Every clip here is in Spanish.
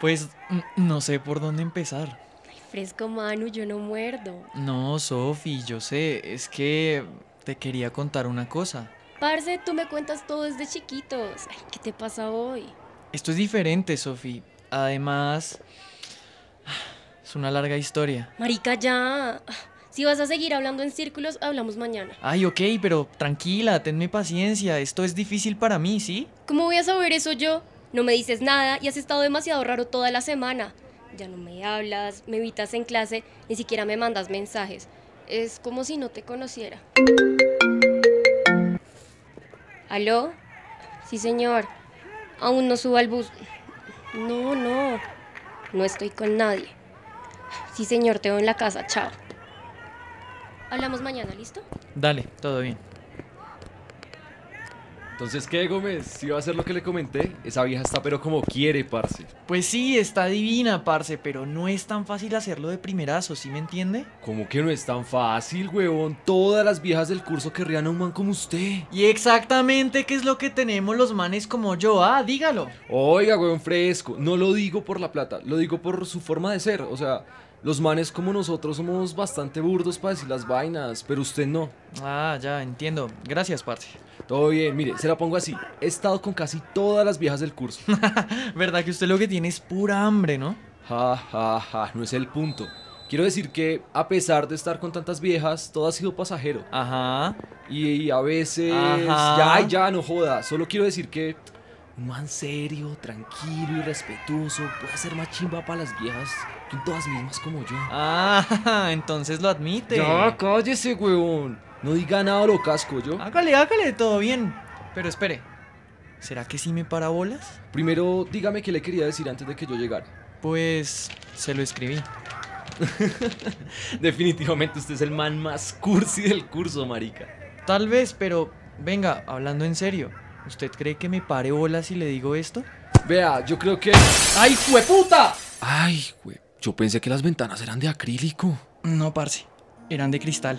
Pues no sé por dónde empezar. Fresco Manu, yo no muerdo. No, Sofi, yo sé, es que te quería contar una cosa. Parce, tú me cuentas todo desde chiquitos. Ay, ¿qué te pasa hoy? Esto es diferente, Sofi. Además, es una larga historia. Marica, ya. Si vas a seguir hablando en círculos, hablamos mañana. Ay, ok, pero tranquila, tenme paciencia. Esto es difícil para mí, ¿sí? ¿Cómo voy a saber eso yo? No me dices nada y has estado demasiado raro toda la semana. Ya no me hablas, me evitas en clase, ni siquiera me mandas mensajes. Es como si no te conociera. ¿Aló? Sí, señor. Aún no subo al bus. No, no. No estoy con nadie. Sí, señor, te veo en la casa. Chao. Hablamos mañana, ¿listo? Dale, todo bien. Entonces, ¿qué, Gómez? Si va a hacer lo que le comenté, esa vieja está pero como quiere, parce. Pues sí, está divina, parce, pero no es tan fácil hacerlo de primerazo, ¿sí me entiende? Como que no es tan fácil, huevón. Todas las viejas del curso querrían a un man como usted. Y exactamente qué es lo que tenemos los manes como yo, ah, dígalo. Oiga, huevón fresco. No lo digo por la plata, lo digo por su forma de ser. O sea, los manes como nosotros somos bastante burdos para decir las vainas, pero usted no. Ah, ya, entiendo. Gracias, parce. Todo bien, mire, se la pongo así. He estado con casi todas las viejas del curso. ¿Verdad que usted lo que tiene es pura hambre, no? Ja, ja, ja, no es el punto. Quiero decir que a pesar de estar con tantas viejas, todo ha sido pasajero. Ajá. Y, a veces... Ajá. Ya, ya, no joda. Solo quiero decir que un man serio, tranquilo y respetuoso puede ser más chimba para las viejas que todas mismas como yo. Ah, entonces lo admite. Ya, cállese, huevón. No diga nada lo casco, yo. Hágale, hágale, todo bien. Pero espere, ¿será que sí me para bolas? Primero, dígame qué le quería decir antes de que yo llegara. Pues se lo escribí. Definitivamente usted es el man más cursi del curso, marica. Tal vez, pero venga, hablando en serio, ¿usted cree que me pare bolas si le digo esto? Vea, yo creo que... ¡Ay, puta! Ay, güey. Yo pensé que las ventanas eran de acrílico. No, parce, eran de cristal.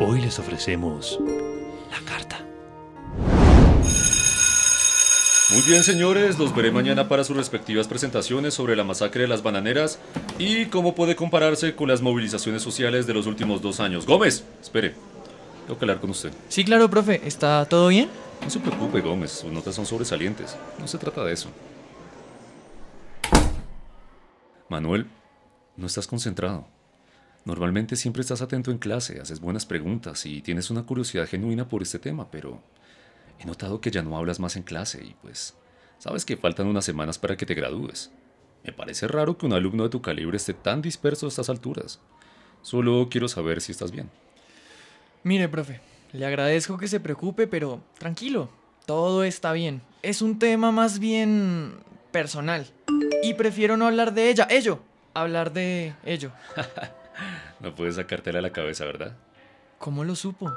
Hoy les ofrecemos La carta. Muy bien, señores, los veré mañana para sus respectivas presentaciones sobre la masacre de las bananeras y cómo puede compararse con las movilizaciones sociales de los últimos dos años. Gómez, espere, tengo que hablar con usted. Sí, claro, profe, ¿está todo bien? No se preocupe, Gómez, sus notas son sobresalientes. No se trata de eso. Manuel, no estás concentrado. Normalmente siempre estás atento en clase, haces buenas preguntas y tienes una curiosidad genuina por este tema, pero he notado que ya no hablas más en clase y pues sabes que faltan unas semanas para que te gradúes. Me parece raro que un alumno de tu calibre esté tan disperso a estas alturas. Solo quiero saber si estás bien. Mire, profe, le agradezco que se preocupe, pero tranquilo, todo está bien. Es un tema más bien personal. Y prefiero no hablar de ella, ello, hablar de ello. No puedes sacártela a la cabeza, ¿verdad? ¿Cómo lo supo?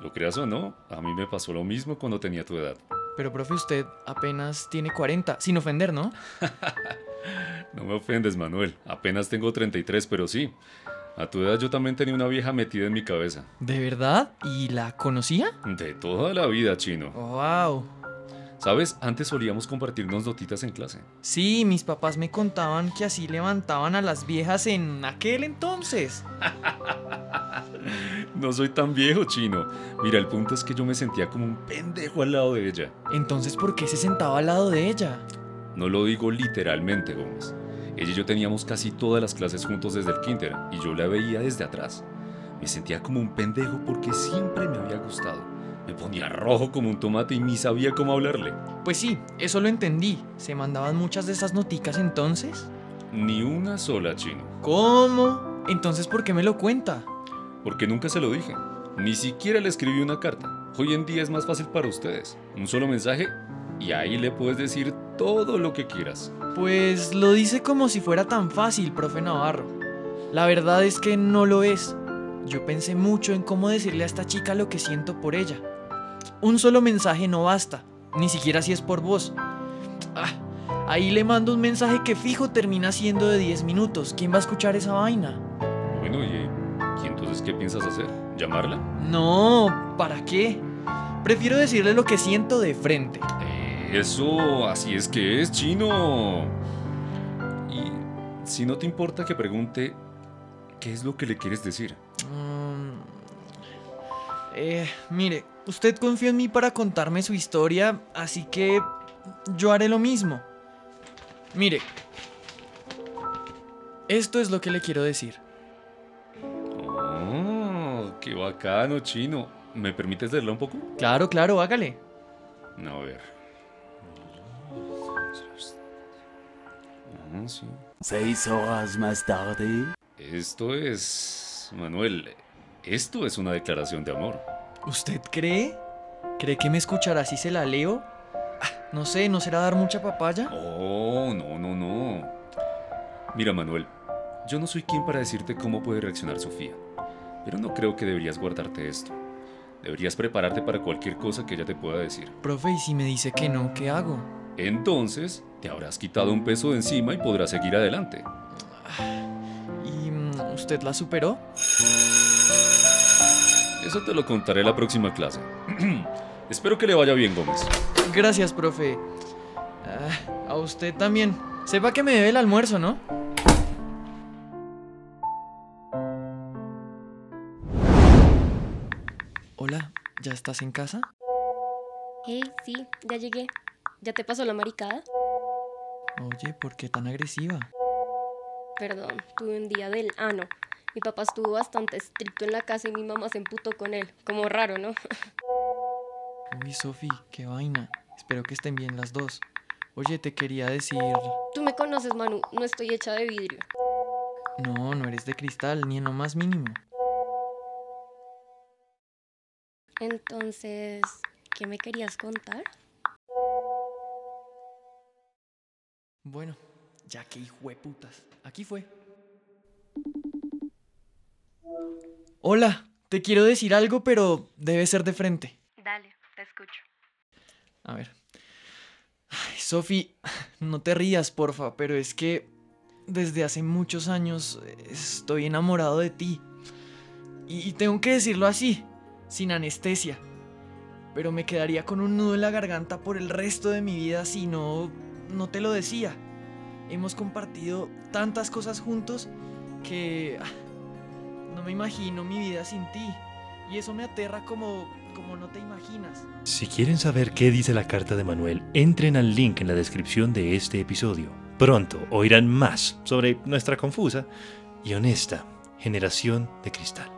Lo creas o no, a mí me pasó lo mismo cuando tenía tu edad. Pero, profe, usted apenas tiene 40, sin ofender, ¿no? No me ofendes, Manuel. Apenas tengo 33, pero sí. A tu edad yo también tenía una vieja metida en mi cabeza. ¿De verdad? ¿Y la conocía? De toda la vida, chino. ¡Wow! ¿Sabes? Antes solíamos compartirnos notitas en clase. Sí, mis papás me contaban que así levantaban a las viejas en aquel entonces. No soy tan viejo, chino. Mira, el punto es que yo me sentía como un pendejo al lado de ella. Entonces, ¿por qué se sentaba al lado de ella? No lo digo literalmente, Gómez. Ella y yo teníamos casi todas las clases juntos desde el kinder y yo la veía desde atrás. Me sentía como un pendejo porque siempre me había gustado. Me ponía rojo como un tomate y ni sabía cómo hablarle. Pues sí, eso lo entendí. ¿Se mandaban muchas de esas noticas entonces? Ni una sola, chino. ¿Cómo? Entonces, ¿por qué me lo cuenta? Porque nunca se lo dije. Ni siquiera le escribí una carta. Hoy en día es más fácil para ustedes. Un solo mensaje y ahí le puedes decir todo lo que quieras. Pues lo dice como si fuera tan fácil, profe Navarro. La verdad es que no lo es. Yo pensé mucho en cómo decirle a esta chica lo que siento por ella. Un solo mensaje no basta, ni siquiera si es por voz. Ah, ahí le mando un mensaje que fijo termina siendo de 10 minutos. ¿Quién va a escuchar esa vaina? Bueno, ¿y ¿Y entonces qué piensas hacer? ¿Llamarla? No, ¿para qué? Prefiero decirle lo que siento de frente. Eso, así es que es, chino. Y si no te importa que pregunte, ¿qué es lo que le quieres decir? Mm, eh, mire, usted confió en mí para contarme su historia, así que yo haré lo mismo. Mire, esto es lo que le quiero decir. Qué bacano, chino. ¿Me permites leerla un poco? Claro, claro, hágale. A ver. Ah, sí. Seis horas más tarde. Esto es... Manuel, esto es una declaración de amor. ¿Usted cree? ¿Cree que me escuchará si se la leo? Ah, No sé, ¿no será dar mucha papaya? Oh, no, no, no. Mira, Manuel, yo no soy quien para decirte cómo puede reaccionar Sofía, pero no creo que deberías guardarte esto. Deberías prepararte para cualquier cosa que ella te pueda decir. Profe, ¿y si me dice que no, qué hago? Entonces, te habrás quitado un peso de encima y podrás seguir adelante. ¿Y mm, usted la superó? Eso te lo contaré la próxima clase. Espero que le vaya bien, Gómez. Gracias, profe. Ah, a usted también. Sepa que me debe el almuerzo, ¿no? Estás en casa? Hey, sí, ya llegué. ¿Ya te pasó la maricada? Oye, ¿por qué tan agresiva? Perdón, tuve un día del ano. Mi papá estuvo bastante estricto en la casa y mi mamá se emputó con él. Como raro, ¿no? Uy, Sofi, qué vaina. Espero que estén bien las dos. Oye, te quería decir... Tú me conoces, Manu, no estoy hecha de vidrio. No, no eres de cristal, ni en lo más mínimo. Entonces, ¿qué me querías contar? Bueno, ya que hijo de putas. Aquí fue. Hola, te quiero decir algo, pero debe ser de frente. Dale, te escucho. A ver. Ay, Sofi, no te rías, porfa, pero es que desde hace muchos años estoy enamorado de ti. Y tengo que decirlo así, sin anestesia. Pero me quedaría con un nudo en la garganta por el resto de mi vida si no, no te lo decía. Hemos compartido tantas cosas juntos que ah, no me imagino mi vida sin ti. Y eso me aterra como, como no te imaginas. Si quieren saber qué dice la carta de Manuel, entren al link en la descripción de este episodio. Pronto oirán más sobre nuestra confusa y honesta generación de cristal.